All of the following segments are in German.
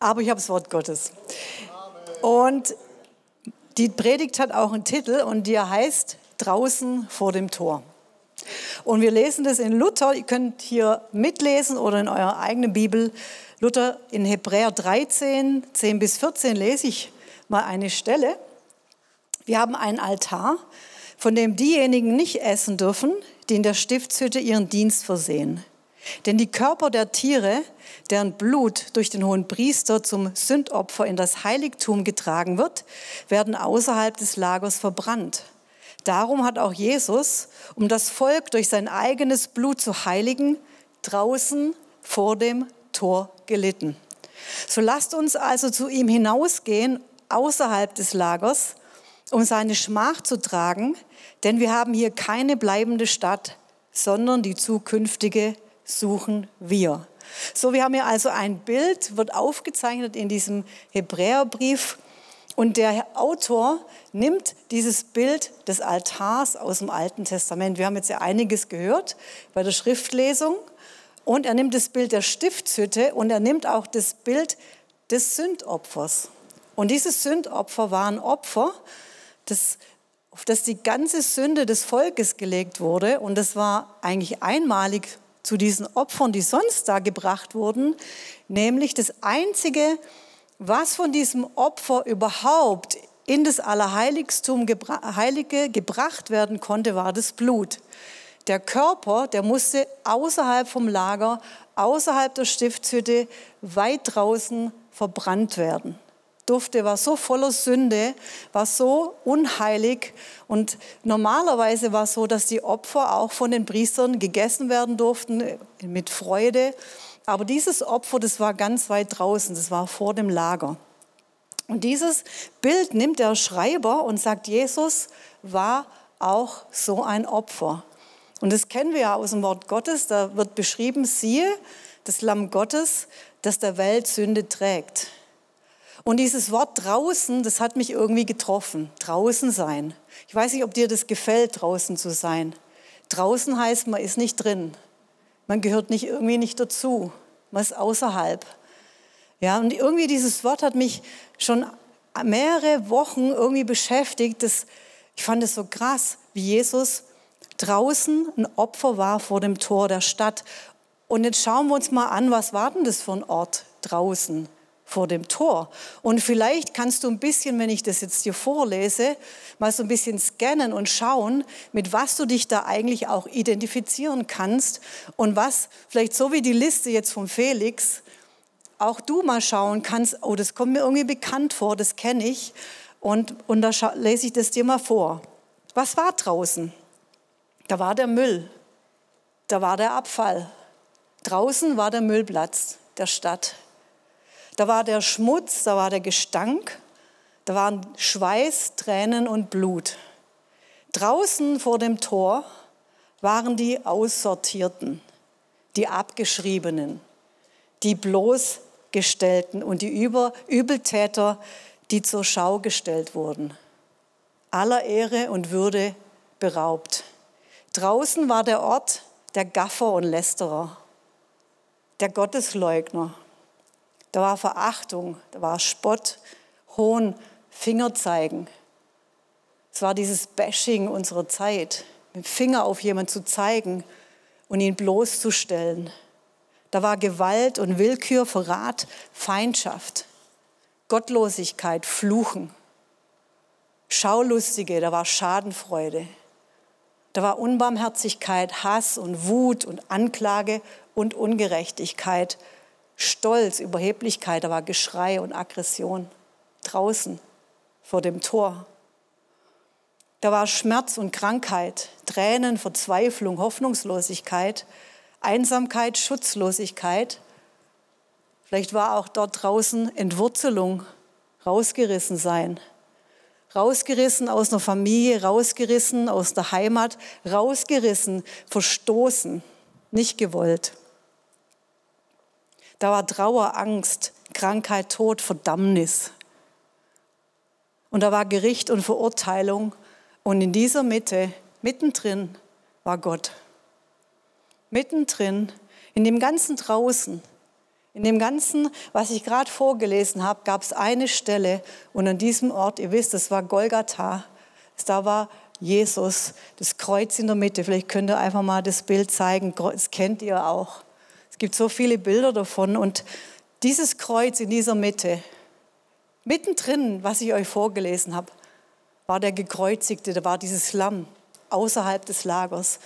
aber ich habe das Wort Gottes. Und die Predigt hat auch einen Titel und der heißt Draußen vor dem Tor. Und wir lesen das in Luther. Ihr könnt hier mitlesen oder in eurer eigenen Bibel. Luther in Hebräer 13, 10 bis 14 lese ich mal eine Stelle. Wir haben einen Altar, von dem diejenigen nicht essen dürfen, die in der Stiftshütte ihren Dienst versehen. Denn die Körper der Tiere, deren Blut durch den hohen Priester zum Sündopfer in das Heiligtum getragen wird, werden außerhalb des Lagers verbrannt. Darum hat auch Jesus, um das Volk durch sein eigenes Blut zu heiligen, draußen vor dem Tor gelitten. So lasst uns also zu ihm hinausgehen, außerhalb des Lagers, um seine Schmach zu tragen, denn wir haben hier keine bleibende Stadt, sondern die zukünftige suchen wir. So, wir haben hier also ein Bild, wird aufgezeichnet in diesem Hebräerbrief. Und der Autor nimmt dieses Bild des Altars aus dem Alten Testament. Wir haben jetzt ja einiges gehört bei der Schriftlesung. Und er nimmt das Bild der Stiftshütte und er nimmt auch das Bild des Sündopfers. Und dieses Sündopfer war ein Opfer, das, auf das die ganze Sünde des Volkes gelegt wurde. Und das war eigentlich einmalig zu diesen Opfern, die sonst da gebracht wurden, nämlich das Einzige, was von diesem Opfer überhaupt in das Allerheiligtum gebra Heilige gebracht werden konnte, war das Blut. Der Körper, der musste außerhalb vom Lager, außerhalb der Stiftshütte, weit draußen verbrannt werden durfte, war so voller Sünde, war so unheilig. Und normalerweise war es so, dass die Opfer auch von den Priestern gegessen werden durften mit Freude. Aber dieses Opfer, das war ganz weit draußen, das war vor dem Lager. Und dieses Bild nimmt der Schreiber und sagt, Jesus war auch so ein Opfer. Und das kennen wir ja aus dem Wort Gottes, da wird beschrieben, siehe, das Lamm Gottes, das der Welt Sünde trägt. Und dieses Wort draußen, das hat mich irgendwie getroffen. Draußen sein. Ich weiß nicht, ob dir das gefällt, draußen zu sein. Draußen heißt, man ist nicht drin. Man gehört nicht irgendwie nicht dazu. Man ist außerhalb. Ja, und irgendwie dieses Wort hat mich schon mehrere Wochen irgendwie beschäftigt. Das, ich fand es so krass, wie Jesus draußen ein Opfer war vor dem Tor der Stadt. Und jetzt schauen wir uns mal an, was war denn das für ein Ort draußen? Vor dem Tor. Und vielleicht kannst du ein bisschen, wenn ich das jetzt dir vorlese, mal so ein bisschen scannen und schauen, mit was du dich da eigentlich auch identifizieren kannst und was vielleicht so wie die Liste jetzt von Felix, auch du mal schauen kannst, oh, das kommt mir irgendwie bekannt vor, das kenne ich. Und, und da lese ich das dir mal vor. Was war draußen? Da war der Müll, da war der Abfall. Draußen war der Müllplatz der Stadt. Da war der Schmutz, da war der Gestank, da waren Schweiß, Tränen und Blut. Draußen vor dem Tor waren die Aussortierten, die Abgeschriebenen, die bloßgestellten und die Über Übeltäter, die zur Schau gestellt wurden. Aller Ehre und Würde beraubt. Draußen war der Ort der Gaffer und Lästerer, der Gottesleugner, da war Verachtung, da war Spott, Hohn, Fingerzeigen. Es war dieses Bashing unserer Zeit, mit dem Finger auf jemanden zu zeigen und ihn bloßzustellen. Da war Gewalt und Willkür, Verrat, Feindschaft, Gottlosigkeit, Fluchen. Schaulustige, da war Schadenfreude. Da war Unbarmherzigkeit, Hass und Wut und Anklage und Ungerechtigkeit Stolz, Überheblichkeit, da war Geschrei und Aggression draußen vor dem Tor. Da war Schmerz und Krankheit, Tränen, Verzweiflung, Hoffnungslosigkeit, Einsamkeit, Schutzlosigkeit. Vielleicht war auch dort draußen Entwurzelung, rausgerissen sein. Rausgerissen aus einer Familie, rausgerissen aus der Heimat, rausgerissen, verstoßen, nicht gewollt. Da war Trauer, Angst, Krankheit, Tod, Verdammnis. Und da war Gericht und Verurteilung. Und in dieser Mitte, mittendrin, war Gott. Mittendrin, in dem ganzen draußen, In dem Ganzen, was ich gerade vorgelesen habe, gab es eine Stelle und an diesem Ort, ihr wisst, es war Golgatha, da war Jesus, das Kreuz in der Mitte. Vielleicht könnt ihr einfach mal das Bild zeigen, das kennt ihr auch. Gibt so viele Bilder davon und dieses Kreuz in dieser Mitte, mittendrin, was ich euch vorgelesen habe, war der Gekreuzigte, da war dieses Lamm außerhalb des Lagers.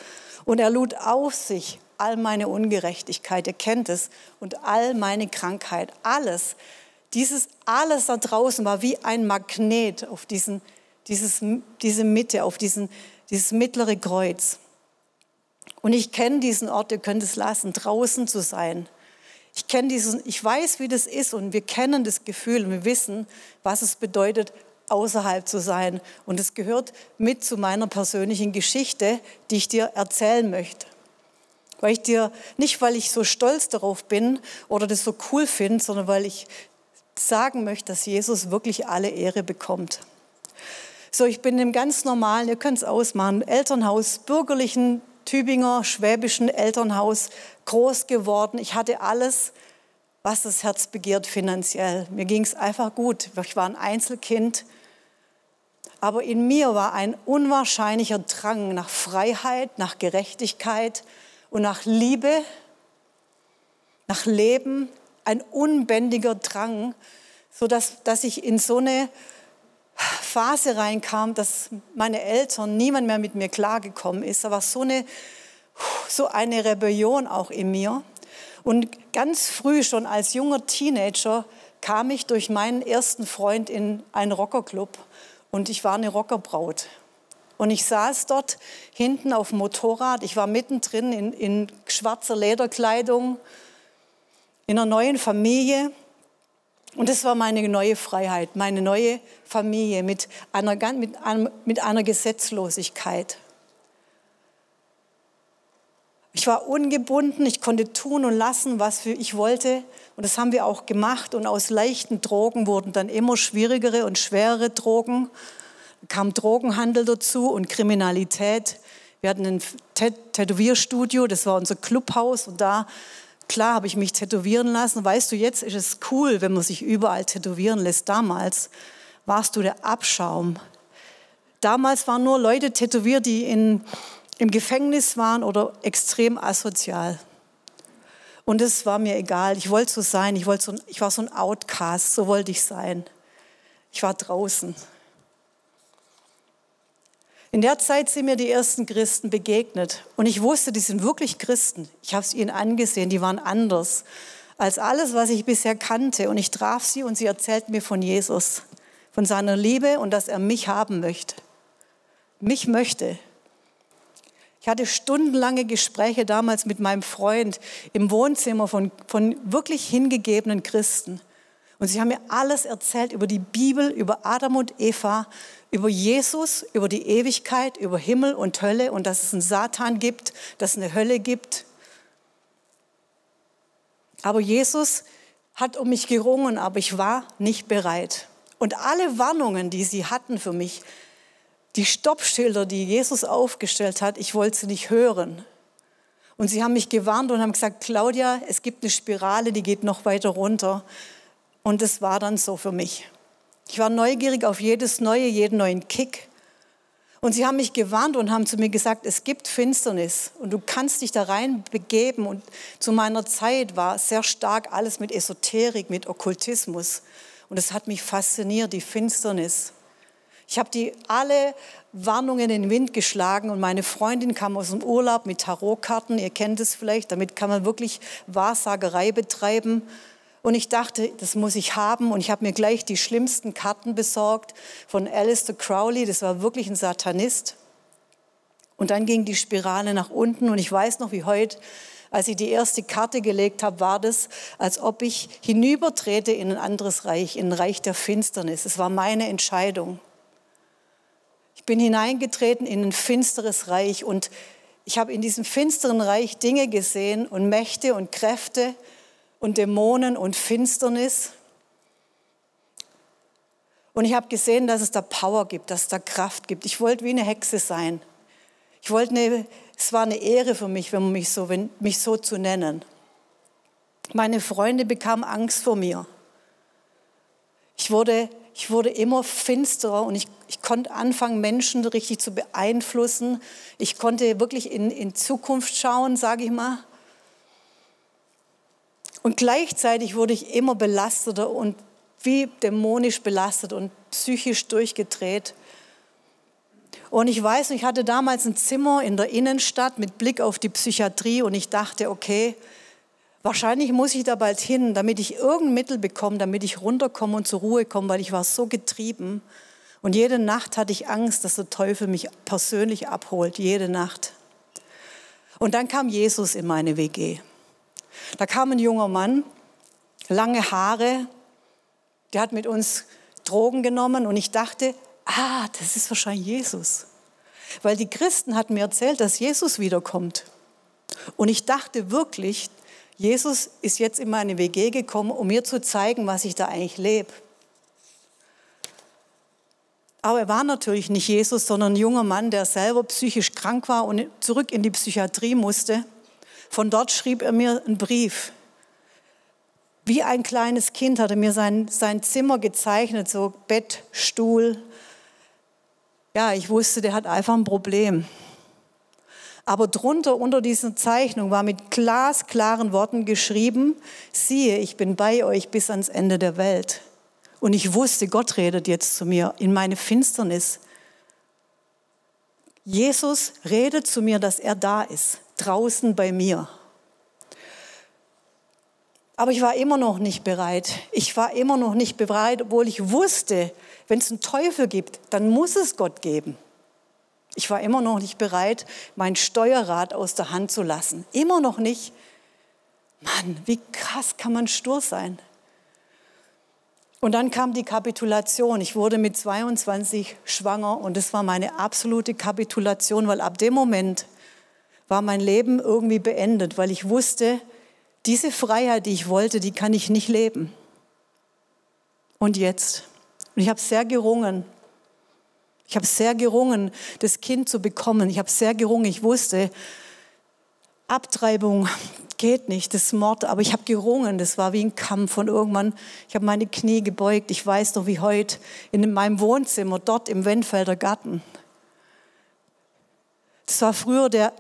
Und er lud auf sich all meine Ungerechtigkeit, ihr kennt es, und all meine Krankheit, alles. Dieses alles da draußen war wie ein Magnet auf diesen, dieses, diese Mitte, auf diesen, dieses mittlere Kreuz. Und ich kenne diesen Ort, ihr könnt es lassen, draußen zu sein. Ich kenne diesen, ich weiß, wie das ist und wir kennen das Gefühl und wir wissen, was es bedeutet, außerhalb zu sein. Und es gehört mit zu meiner persönlichen Geschichte, die ich dir erzählen möchte. Weil ich dir, nicht weil ich so stolz darauf bin oder das so cool finde, sondern weil ich sagen möchte, dass Jesus wirklich alle Ehre bekommt. So, ich bin im ganz normalen, ihr könnt es ausmachen, Elternhaus, bürgerlichen Tübinger, schwäbischen Elternhaus groß geworden. Ich hatte alles, was das Herz begehrt finanziell. Mir ging es einfach gut. Ich war ein Einzelkind. Aber in mir war ein unwahrscheinlicher Drang nach Freiheit, nach Gerechtigkeit und nach Liebe, nach Leben, ein unbändiger Drang, sodass dass ich in so eine Phase reinkam, dass meine Eltern, niemand mehr mit mir klargekommen ist. Da war so eine, so eine Rebellion auch in mir. Und ganz früh, schon als junger Teenager, kam ich durch meinen ersten Freund in einen Rockerclub und ich war eine Rockerbraut. Und ich saß dort hinten auf dem Motorrad. Ich war mittendrin in, in schwarzer Lederkleidung, in einer neuen Familie. Und das war meine neue Freiheit, meine neue Familie mit einer, mit einer, mit einer Gesetzlosigkeit. Ich war ungebunden, ich konnte tun und lassen, was ich wollte. Und das haben wir auch gemacht. Und aus leichten Drogen wurden dann immer schwierigere und schwerere Drogen. Da kam Drogenhandel dazu und Kriminalität. Wir hatten ein Tätowierstudio, das war unser Clubhaus. Und da Klar habe ich mich tätowieren lassen. Weißt du, jetzt ist es cool, wenn man sich überall tätowieren lässt. Damals warst du der Abschaum. Damals waren nur Leute tätowiert, die in, im Gefängnis waren oder extrem asozial. Und es war mir egal. Ich wollte so sein. Ich, wollte so, ich war so ein Outcast. So wollte ich sein. Ich war draußen. In der Zeit sind mir die ersten Christen begegnet und ich wusste, die sind wirklich Christen. Ich habe es ihnen angesehen, die waren anders als alles, was ich bisher kannte. Und ich traf sie und sie erzählten mir von Jesus, von seiner Liebe und dass er mich haben möchte. Mich möchte. Ich hatte stundenlange Gespräche damals mit meinem Freund im Wohnzimmer von, von wirklich hingegebenen Christen. Und sie haben mir alles erzählt über die Bibel, über Adam und Eva, über Jesus, über die Ewigkeit, über Himmel und Hölle und dass es einen Satan gibt, dass es eine Hölle gibt. Aber Jesus hat um mich gerungen, aber ich war nicht bereit. Und alle Warnungen, die sie hatten für mich, die Stoppschilder, die Jesus aufgestellt hat, ich wollte sie nicht hören. Und sie haben mich gewarnt und haben gesagt, Claudia, es gibt eine Spirale, die geht noch weiter runter. Und es war dann so für mich. Ich war neugierig auf jedes Neue, jeden neuen Kick. Und sie haben mich gewarnt und haben zu mir gesagt, es gibt Finsternis und du kannst dich da rein begeben. Und zu meiner Zeit war sehr stark alles mit Esoterik, mit Okkultismus. Und es hat mich fasziniert, die Finsternis. Ich habe die alle Warnungen in den Wind geschlagen und meine Freundin kam aus dem Urlaub mit Tarotkarten. Ihr kennt es vielleicht. Damit kann man wirklich Wahrsagerei betreiben. Und ich dachte, das muss ich haben. Und ich habe mir gleich die schlimmsten Karten besorgt von Alistair Crowley. Das war wirklich ein Satanist. Und dann ging die Spirale nach unten. Und ich weiß noch wie heute, als ich die erste Karte gelegt habe, war das, als ob ich hinübertrete in ein anderes Reich, in ein Reich der Finsternis. Es war meine Entscheidung. Ich bin hineingetreten in ein finsteres Reich und ich habe in diesem finsteren Reich Dinge gesehen und Mächte und Kräfte, und Dämonen und Finsternis. Und ich habe gesehen, dass es da Power gibt, dass es da Kraft gibt. Ich wollte wie eine Hexe sein. Ich wollte eine, es war eine Ehre für mich, wenn man mich so, wenn, mich so zu nennen. Meine Freunde bekamen Angst vor mir. Ich wurde, ich wurde immer finsterer und ich, ich konnte anfangen, Menschen richtig zu beeinflussen. Ich konnte wirklich in, in Zukunft schauen, sage ich mal. Und gleichzeitig wurde ich immer belasteter und wie dämonisch belastet und psychisch durchgedreht. Und ich weiß, ich hatte damals ein Zimmer in der Innenstadt mit Blick auf die Psychiatrie und ich dachte, okay, wahrscheinlich muss ich da bald hin, damit ich irgendein Mittel bekomme, damit ich runterkomme und zur Ruhe komme, weil ich war so getrieben. Und jede Nacht hatte ich Angst, dass der Teufel mich persönlich abholt, jede Nacht. Und dann kam Jesus in meine WG. Da kam ein junger Mann, lange Haare, der hat mit uns Drogen genommen und ich dachte, ah, das ist wahrscheinlich Jesus. Weil die Christen hatten mir erzählt, dass Jesus wiederkommt. Und ich dachte wirklich, Jesus ist jetzt in meine WG gekommen, um mir zu zeigen, was ich da eigentlich lebe. Aber er war natürlich nicht Jesus, sondern ein junger Mann, der selber psychisch krank war und zurück in die Psychiatrie musste. Von dort schrieb er mir einen Brief. Wie ein kleines Kind hat er mir sein, sein Zimmer gezeichnet, so Bett, Stuhl. Ja, ich wusste, der hat einfach ein Problem. Aber drunter unter dieser Zeichnung war mit glasklaren Worten geschrieben, siehe, ich bin bei euch bis ans Ende der Welt. Und ich wusste, Gott redet jetzt zu mir in meine Finsternis. Jesus redet zu mir, dass er da ist, draußen bei mir. Aber ich war immer noch nicht bereit. Ich war immer noch nicht bereit, obwohl ich wusste, wenn es einen Teufel gibt, dann muss es Gott geben. Ich war immer noch nicht bereit, mein Steuerrad aus der Hand zu lassen. Immer noch nicht. Mann, wie krass kann man stur sein? Und dann kam die Kapitulation. Ich wurde mit 22 schwanger und es war meine absolute Kapitulation, weil ab dem Moment war mein Leben irgendwie beendet, weil ich wusste, diese Freiheit, die ich wollte, die kann ich nicht leben. Und jetzt? Und ich habe sehr gerungen. Ich habe sehr gerungen, das Kind zu bekommen. Ich habe sehr gerungen. Ich wusste, Abtreibung geht nicht, das ist Mord. Aber ich habe gerungen. Das war wie ein Kampf. Und irgendwann, ich habe meine Knie gebeugt. Ich weiß noch wie heute in meinem Wohnzimmer, dort im Wendfelder Garten. Das war früher der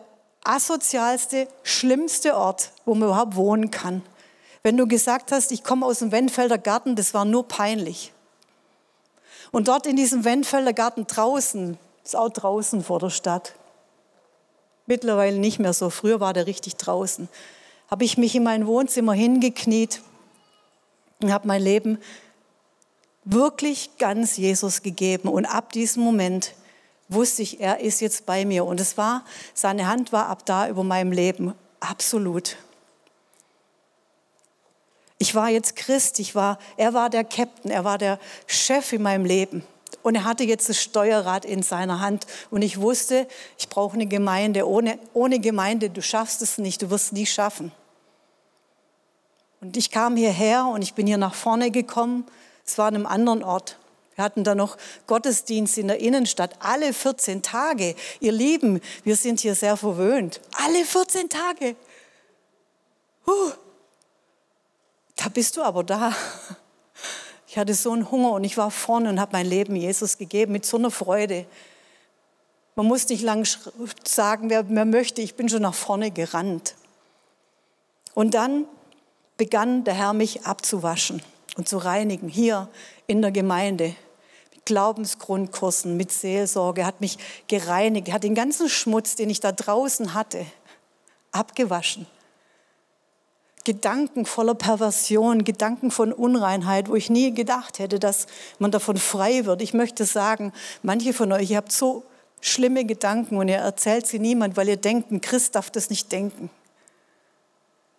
asozialste, schlimmste Ort, wo man überhaupt wohnen kann. Wenn du gesagt hast, ich komme aus dem Wendfelder Garten, das war nur peinlich. Und dort in diesem Wendfelder Garten draußen, ist auch draußen vor der Stadt, mittlerweile nicht mehr so, früher war der richtig draußen, habe ich mich in mein Wohnzimmer hingekniet und habe mein Leben wirklich ganz Jesus gegeben. Und ab diesem Moment wusste ich, er ist jetzt bei mir. Und es war, seine Hand war ab da über meinem Leben. Absolut. Ich war jetzt Christ, ich war, er war der Captain, er war der Chef in meinem Leben. Und er hatte jetzt das Steuerrad in seiner Hand. Und ich wusste, ich brauche eine Gemeinde. Ohne, ohne Gemeinde, du schaffst es nicht, du wirst es nie schaffen. Und ich kam hierher und ich bin hier nach vorne gekommen. Es war an einem anderen Ort. Wir hatten da noch Gottesdienst in der Innenstadt, alle 14 Tage. Ihr Lieben, wir sind hier sehr verwöhnt. Alle 14 Tage. Huh. Da bist du aber da. Ich hatte so einen Hunger und ich war vorne und habe mein Leben Jesus gegeben mit so einer Freude. Man muss nicht lange sagen, wer, wer möchte. Ich bin schon nach vorne gerannt. Und dann begann der Herr mich abzuwaschen und zu reinigen hier in der Gemeinde. Glaubensgrundkursen, mit Seelsorge, hat mich gereinigt, hat den ganzen Schmutz, den ich da draußen hatte, abgewaschen. Gedanken voller Perversion, Gedanken von Unreinheit, wo ich nie gedacht hätte, dass man davon frei wird. Ich möchte sagen, manche von euch, ihr habt so schlimme Gedanken und ihr erzählt sie niemand, weil ihr denkt, ein Christ darf das nicht denken.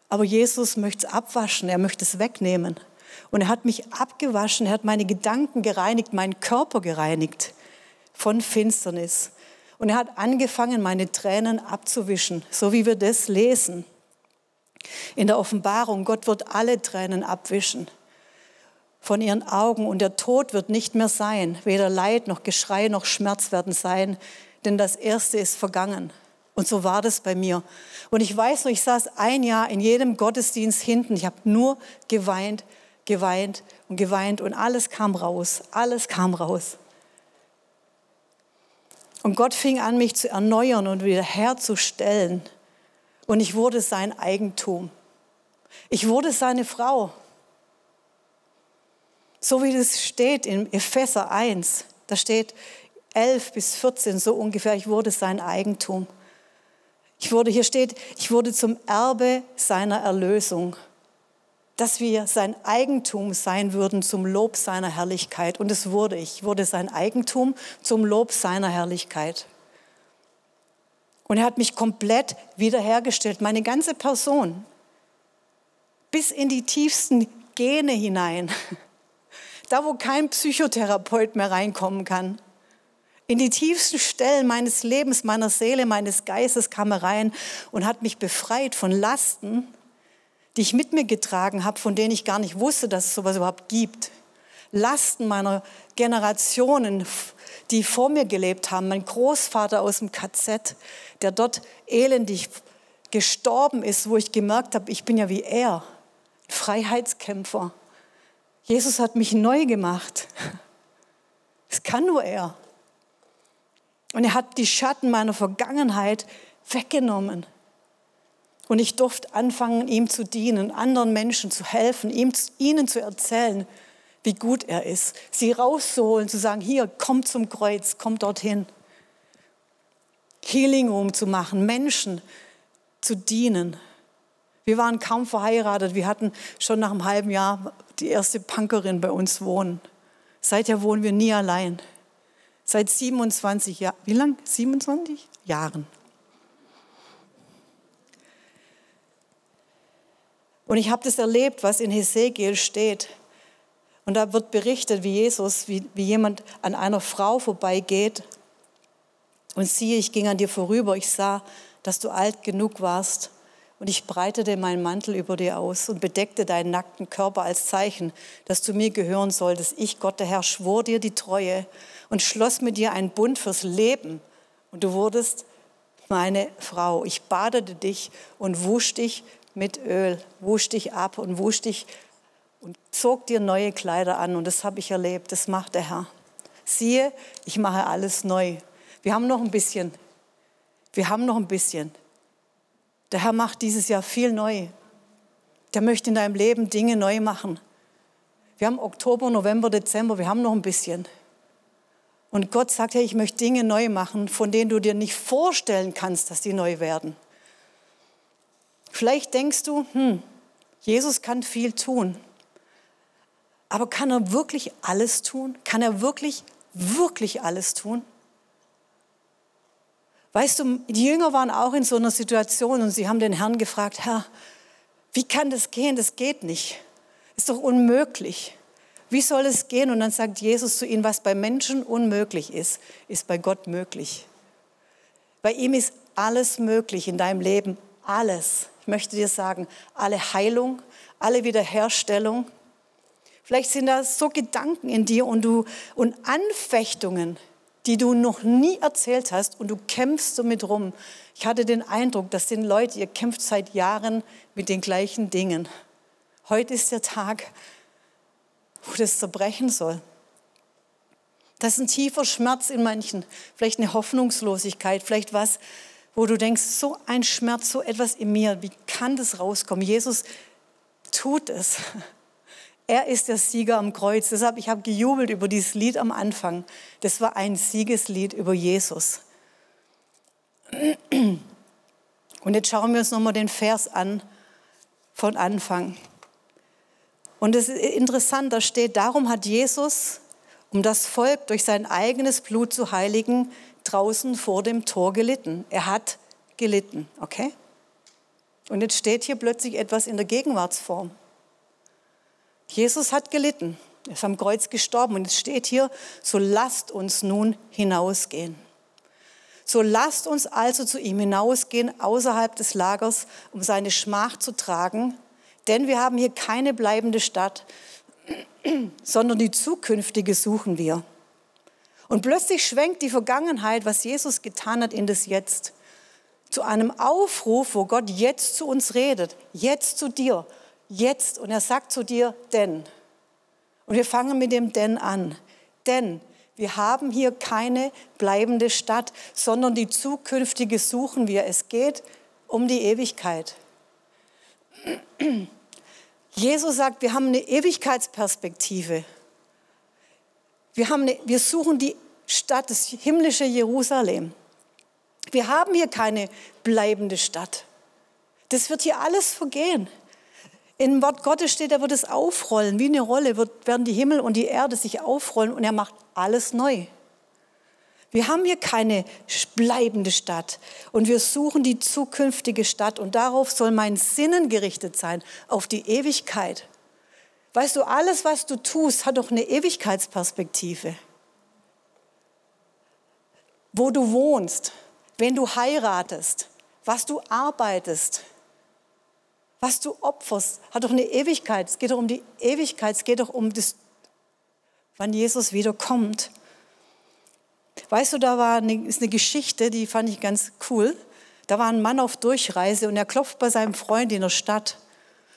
Aber Jesus möchte es abwaschen, er möchte es wegnehmen. Und er hat mich abgewaschen, er hat meine Gedanken gereinigt, meinen Körper gereinigt von Finsternis. Und er hat angefangen, meine Tränen abzuwischen, so wie wir das lesen. In der Offenbarung, Gott wird alle Tränen abwischen von ihren Augen und der Tod wird nicht mehr sein. Weder Leid noch Geschrei noch Schmerz werden sein, denn das Erste ist vergangen. Und so war das bei mir. Und ich weiß noch, ich saß ein Jahr in jedem Gottesdienst hinten. Ich habe nur geweint, geweint und geweint und alles kam raus. Alles kam raus. Und Gott fing an, mich zu erneuern und wiederherzustellen. Und ich wurde sein Eigentum. Ich wurde seine Frau. So wie das steht in Epheser 1. Da steht 11 bis 14 so ungefähr. Ich wurde sein Eigentum. Ich wurde, hier steht, ich wurde zum Erbe seiner Erlösung. Dass wir sein Eigentum sein würden zum Lob seiner Herrlichkeit. Und es wurde ich. Wurde sein Eigentum zum Lob seiner Herrlichkeit. Und er hat mich komplett wiederhergestellt, meine ganze Person, bis in die tiefsten Gene hinein, da wo kein Psychotherapeut mehr reinkommen kann. In die tiefsten Stellen meines Lebens, meiner Seele, meines Geistes kam er rein und hat mich befreit von Lasten, die ich mit mir getragen habe, von denen ich gar nicht wusste, dass es sowas überhaupt gibt. Lasten meiner Generationen, die vor mir gelebt haben. Mein Großvater aus dem KZ, der dort elendig gestorben ist, wo ich gemerkt habe, ich bin ja wie er, Freiheitskämpfer. Jesus hat mich neu gemacht. Das kann nur er. Und er hat die Schatten meiner Vergangenheit weggenommen. Und ich durfte anfangen, ihm zu dienen, anderen Menschen zu helfen, ihm, ihnen zu erzählen, wie gut er ist. Sie rauszuholen, zu sagen, hier, komm zum Kreuz, komm dorthin. Healing Room zu machen, Menschen zu dienen. Wir waren kaum verheiratet. Wir hatten schon nach einem halben Jahr die erste Punkerin bei uns wohnen. Seither wohnen wir nie allein. Seit 27 Jahren. Wie lang? 27 Jahren. Und ich habe das erlebt, was in Hesekiel steht. Und da wird berichtet, wie Jesus, wie, wie jemand an einer Frau vorbeigeht. Und siehe, ich ging an dir vorüber. Ich sah, dass du alt genug warst. Und ich breitete meinen Mantel über dir aus und bedeckte deinen nackten Körper als Zeichen, dass du mir gehören solltest. Ich, Gott der Herr, schwor dir die Treue und schloss mit dir einen Bund fürs Leben. Und du wurdest meine Frau. Ich badete dich und wusch dich mit Öl, wusch dich ab und wusch dich und zog dir neue Kleider an. Und das habe ich erlebt. Das macht der Herr. Siehe, ich mache alles neu. Wir haben noch ein bisschen. Wir haben noch ein bisschen. Der Herr macht dieses Jahr viel neu. Der möchte in deinem Leben Dinge neu machen. Wir haben Oktober, November, Dezember, wir haben noch ein bisschen. Und Gott sagt, hey, ich möchte Dinge neu machen, von denen du dir nicht vorstellen kannst, dass die neu werden. Vielleicht denkst du, hm, Jesus kann viel tun. Aber kann er wirklich alles tun? Kann er wirklich, wirklich alles tun? Weißt du, die Jünger waren auch in so einer Situation und sie haben den Herrn gefragt, Herr, wie kann das gehen? Das geht nicht. Ist doch unmöglich. Wie soll es gehen? Und dann sagt Jesus zu ihnen, was bei Menschen unmöglich ist, ist bei Gott möglich. Bei ihm ist alles möglich in deinem Leben, alles. Ich möchte dir sagen, alle Heilung, alle Wiederherstellung. Vielleicht sind da so Gedanken in dir und du und Anfechtungen, die du noch nie erzählt hast und du kämpfst damit rum. Ich hatte den Eindruck, dass den Leute, ihr kämpft seit Jahren mit den gleichen Dingen. Heute ist der Tag, wo das zerbrechen soll. Das ist ein tiefer Schmerz in manchen, vielleicht eine Hoffnungslosigkeit, vielleicht was, wo du denkst, so ein Schmerz, so etwas in mir, wie kann das rauskommen? Jesus tut es. Er ist der Sieger am Kreuz. Deshalb, ich habe gejubelt über dieses Lied am Anfang. Das war ein Siegeslied über Jesus. Und jetzt schauen wir uns nochmal den Vers an von Anfang. Und es ist interessant, da steht, darum hat Jesus, um das Volk durch sein eigenes Blut zu heiligen, draußen vor dem Tor gelitten. Er hat gelitten, okay? Und jetzt steht hier plötzlich etwas in der Gegenwartsform. Jesus hat gelitten, er ist am Kreuz gestorben und es steht hier, so lasst uns nun hinausgehen. So lasst uns also zu ihm hinausgehen außerhalb des Lagers, um seine Schmach zu tragen denn wir haben hier keine bleibende Stadt, sondern die zukünftige suchen wir. Und plötzlich schwenkt die Vergangenheit, was Jesus getan hat, in das Jetzt. zu einem Aufruf, wo Gott jetzt zu uns redet, jetzt zu dir, jetzt. Und er sagt zu dir, denn. Und wir fangen mit dem denn an. Denn wir haben hier keine bleibende Stadt, sondern die zukünftige suchen wir. Es geht um die Ewigkeit. Jesus sagt, wir haben eine Ewigkeitsperspektive. Wir, haben eine, wir suchen die Stadt, das himmlische Jerusalem. Wir haben hier keine bleibende Stadt. Das wird hier alles vergehen. Im Wort Gottes steht, er wird es aufrollen. Wie eine Rolle wird, werden die Himmel und die Erde sich aufrollen und er macht alles neu. Wir haben hier keine bleibende Stadt und wir suchen die zukünftige Stadt und darauf soll mein Sinnen gerichtet sein, auf die Ewigkeit. Weißt du, alles, was du tust, hat doch eine Ewigkeitsperspektive. Wo du wohnst, wenn du heiratest, was du arbeitest, was du opferst, hat doch eine Ewigkeit. Es geht doch um die Ewigkeit, es geht doch um das, wann Jesus wiederkommt. Weißt du, da war eine, ist eine Geschichte, die fand ich ganz cool. Da war ein Mann auf Durchreise und er klopft bei seinem Freund in der Stadt.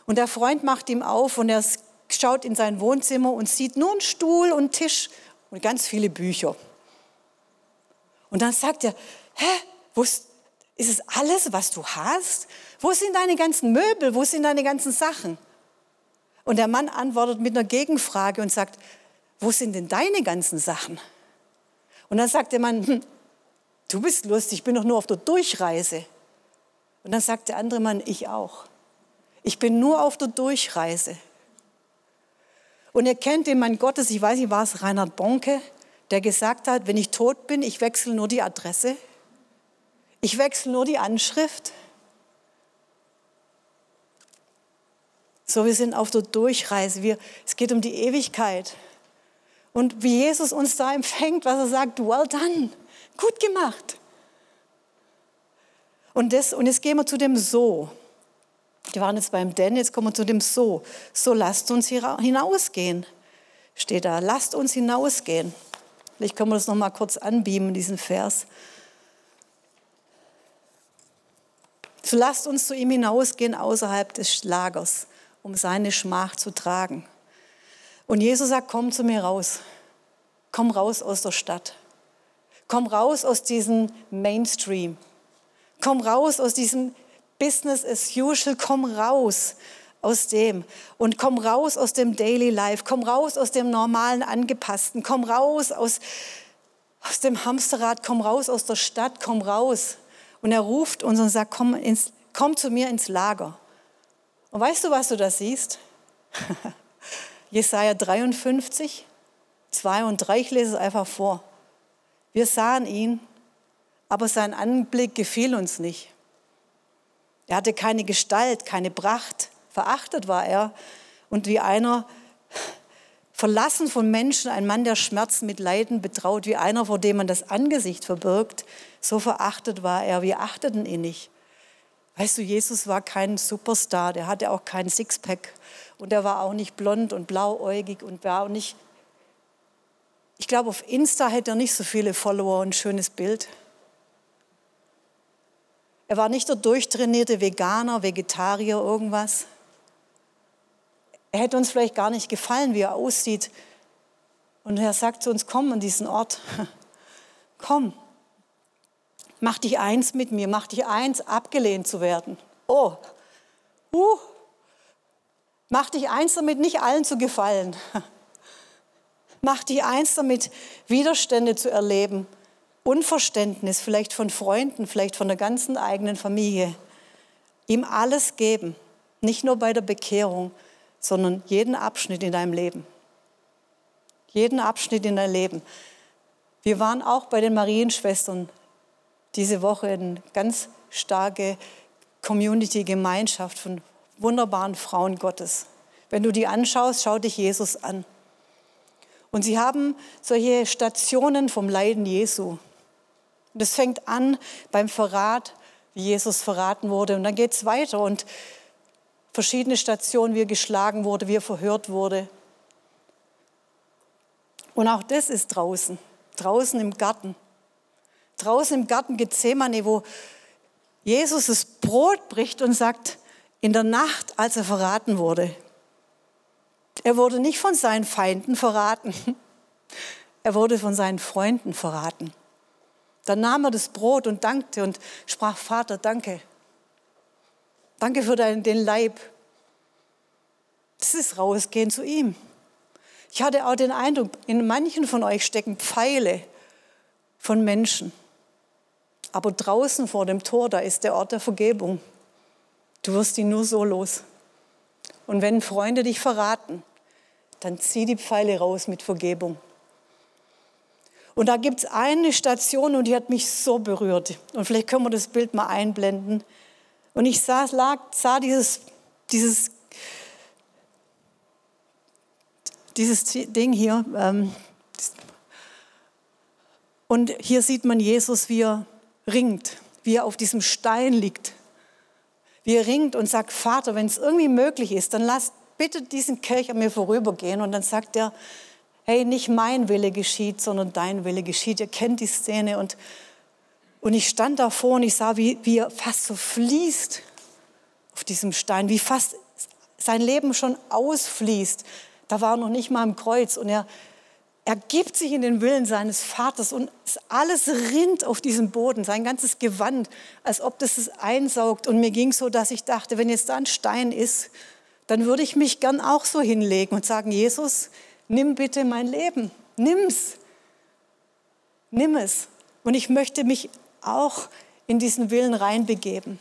Und der Freund macht ihm auf und er schaut in sein Wohnzimmer und sieht nur einen Stuhl und Tisch und ganz viele Bücher. Und dann sagt er, hä, wo ist, ist es alles, was du hast? Wo sind deine ganzen Möbel? Wo sind deine ganzen Sachen? Und der Mann antwortet mit einer Gegenfrage und sagt, wo sind denn deine ganzen Sachen? Und dann sagt der Mann, hm, du bist lustig, ich bin doch nur auf der Durchreise. Und dann sagt der andere Mann, ich auch. Ich bin nur auf der Durchreise. Und ihr kennt den Mann Gottes, ich weiß nicht, war es Reinhard Bonke, der gesagt hat, wenn ich tot bin, ich wechsle nur die Adresse, ich wechsle nur die Anschrift. So, wir sind auf der Durchreise. Wir, es geht um die Ewigkeit. Und wie Jesus uns da empfängt, was er sagt, well done, gut gemacht. Und, das, und jetzt gehen wir zu dem So. Wir waren jetzt beim Denn, jetzt kommen wir zu dem So. So lasst uns hinausgehen. Steht da, lasst uns hinausgehen. Vielleicht können wir das noch mal kurz anbeamen, diesen Vers. So lasst uns zu ihm hinausgehen außerhalb des Lagers, um seine Schmach zu tragen. Und Jesus sagt, komm zu mir raus. Komm raus aus der Stadt. Komm raus aus diesem Mainstream. Komm raus aus diesem Business as usual. Komm raus aus dem und komm raus aus dem Daily Life. Komm raus aus dem normalen Angepassten. Komm raus aus, aus dem Hamsterrad. Komm raus aus der Stadt. Komm raus. Und er ruft uns und sagt, komm, ins, komm zu mir ins Lager. Und weißt du, was du da siehst? Jesaja 53, 2 und 3, ich lese es einfach vor. Wir sahen ihn, aber sein Anblick gefiel uns nicht. Er hatte keine Gestalt, keine Pracht, verachtet war er und wie einer verlassen von Menschen, ein Mann, der Schmerzen mit Leiden betraut, wie einer, vor dem man das Angesicht verbirgt, so verachtet war er. Wir achteten ihn nicht. Weißt du, Jesus war kein Superstar, der hatte auch kein Sixpack und er war auch nicht blond und blauäugig und war auch nicht. Ich glaube, auf Insta hätte er nicht so viele Follower und ein schönes Bild. Er war nicht der durchtrainierte Veganer, Vegetarier, irgendwas. Er hätte uns vielleicht gar nicht gefallen, wie er aussieht. Und er sagt zu uns, komm an diesen Ort. Komm. Mach dich eins mit mir. Mach dich eins, abgelehnt zu werden. Oh. Uh, Mach dich eins damit, nicht allen zu gefallen. Mach dich eins damit, Widerstände zu erleben, Unverständnis vielleicht von Freunden, vielleicht von der ganzen eigenen Familie. Ihm alles geben, nicht nur bei der Bekehrung, sondern jeden Abschnitt in deinem Leben. Jeden Abschnitt in deinem Leben. Wir waren auch bei den Marienschwestern diese Woche eine ganz starke Community-Gemeinschaft von wunderbaren Frauen Gottes. Wenn du die anschaust, schau dich Jesus an. Und sie haben solche Stationen vom Leiden Jesu. Und es fängt an beim Verrat, wie Jesus verraten wurde. Und dann geht es weiter und verschiedene Stationen, wie er geschlagen wurde, wie er verhört wurde. Und auch das ist draußen, draußen im Garten. Draußen im Garten Gethsemane, wo Jesus das Brot bricht und sagt, in der Nacht, als er verraten wurde, er wurde nicht von seinen Feinden verraten, er wurde von seinen Freunden verraten. Dann nahm er das Brot und dankte und sprach, Vater, danke. Danke für deinen, den Leib. Das ist rausgehen zu ihm. Ich hatte auch den Eindruck, in manchen von euch stecken Pfeile von Menschen. Aber draußen vor dem Tor, da ist der Ort der Vergebung. Du wirst ihn nur so los. Und wenn Freunde dich verraten, dann zieh die Pfeile raus mit Vergebung. Und da gibt es eine Station und die hat mich so berührt. Und vielleicht können wir das Bild mal einblenden. Und ich sah, lag, sah dieses, dieses, dieses Ding hier. Ähm, und hier sieht man Jesus, wie er ringt, wie er auf diesem Stein liegt. Wie er ringt und sagt, Vater, wenn es irgendwie möglich ist, dann lass bitte diesen Kelch an mir vorübergehen. Und dann sagt er, hey, nicht mein Wille geschieht, sondern dein Wille geschieht. Ihr kennt die Szene und, und ich stand davor und ich sah, wie, wie er fast so fließt auf diesem Stein, wie fast sein Leben schon ausfließt. Da war er noch nicht mal im Kreuz und er, er gibt sich in den Willen seines Vaters und alles rinnt auf diesem Boden, sein ganzes Gewand, als ob das es einsaugt. Und mir ging so, dass ich dachte, wenn jetzt da ein Stein ist, dann würde ich mich gern auch so hinlegen und sagen, Jesus, nimm bitte mein Leben, nimm's, nimm es. Und ich möchte mich auch in diesen Willen reinbegeben.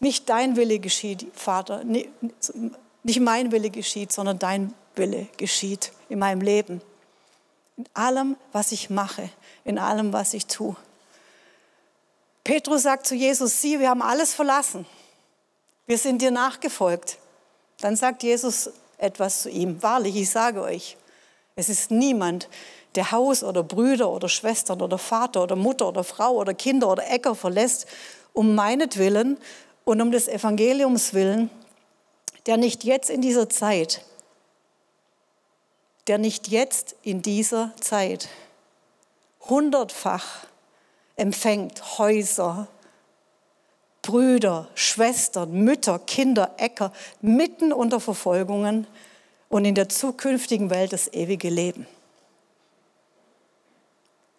Nicht dein Wille geschieht, Vater, nicht mein Wille geschieht, sondern dein Wille geschieht in meinem Leben. In allem, was ich mache, in allem, was ich tue. Petrus sagt zu Jesus, sieh, wir haben alles verlassen. Wir sind dir nachgefolgt. Dann sagt Jesus, etwas zu ihm. Wahrlich, ich sage euch, es ist niemand, der Haus oder Brüder oder Schwestern oder Vater oder Mutter oder Frau oder Kinder oder Äcker verlässt, um meinetwillen und um des Evangeliums willen, der nicht jetzt in dieser Zeit, der nicht jetzt in dieser Zeit hundertfach empfängt Häuser, Brüder, Schwestern, Mütter, Kinder, Äcker mitten unter Verfolgungen und in der zukünftigen Welt das ewige Leben.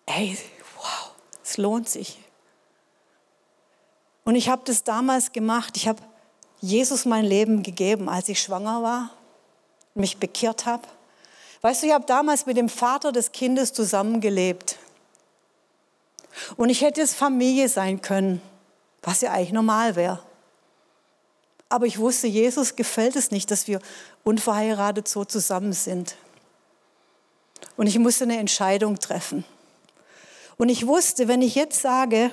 Ey, wow, es lohnt sich. Und ich habe das damals gemacht. Ich habe Jesus mein Leben gegeben, als ich schwanger war, mich bekehrt habe. Weißt du, ich habe damals mit dem Vater des Kindes zusammengelebt. Und ich hätte es Familie sein können was ja eigentlich normal wäre. Aber ich wusste, Jesus gefällt es nicht, dass wir unverheiratet so zusammen sind. Und ich musste eine Entscheidung treffen. Und ich wusste, wenn ich jetzt sage,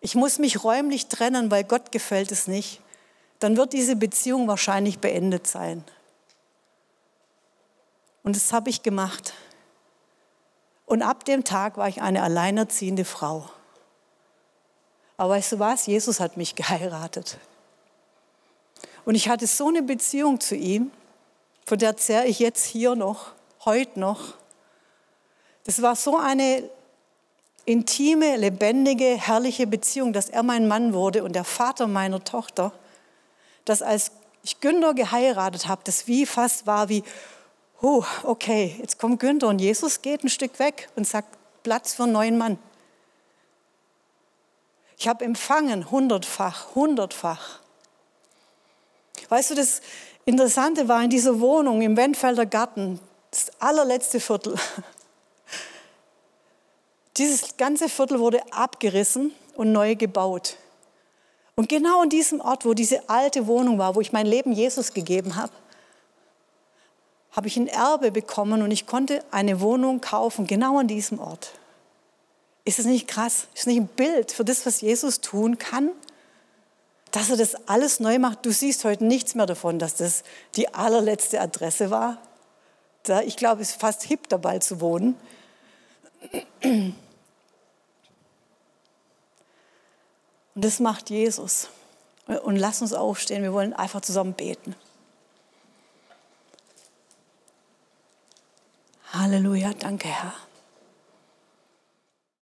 ich muss mich räumlich trennen, weil Gott gefällt es nicht, dann wird diese Beziehung wahrscheinlich beendet sein. Und das habe ich gemacht. Und ab dem Tag war ich eine alleinerziehende Frau. Aber weißt du was? Jesus hat mich geheiratet. Und ich hatte so eine Beziehung zu ihm, von der zehre ich jetzt hier noch, heute noch. Das war so eine intime, lebendige, herrliche Beziehung, dass er mein Mann wurde und der Vater meiner Tochter, dass als ich Günther geheiratet habe, das wie fast war wie, oh, okay, jetzt kommt Günther und Jesus geht ein Stück weg und sagt, Platz für einen neuen Mann. Ich habe empfangen, hundertfach, hundertfach. Weißt du, das Interessante war in dieser Wohnung im Wendfelder Garten, das allerletzte Viertel. Dieses ganze Viertel wurde abgerissen und neu gebaut. Und genau an diesem Ort, wo diese alte Wohnung war, wo ich mein Leben Jesus gegeben habe, habe ich ein Erbe bekommen und ich konnte eine Wohnung kaufen, genau an diesem Ort. Ist es nicht krass? Ist es nicht ein Bild für das, was Jesus tun kann? Dass er das alles neu macht. Du siehst heute nichts mehr davon, dass das die allerletzte Adresse war. Ich glaube, es ist fast hip dabei zu wohnen. Und das macht Jesus. Und lass uns aufstehen, wir wollen einfach zusammen beten. Halleluja, danke Herr.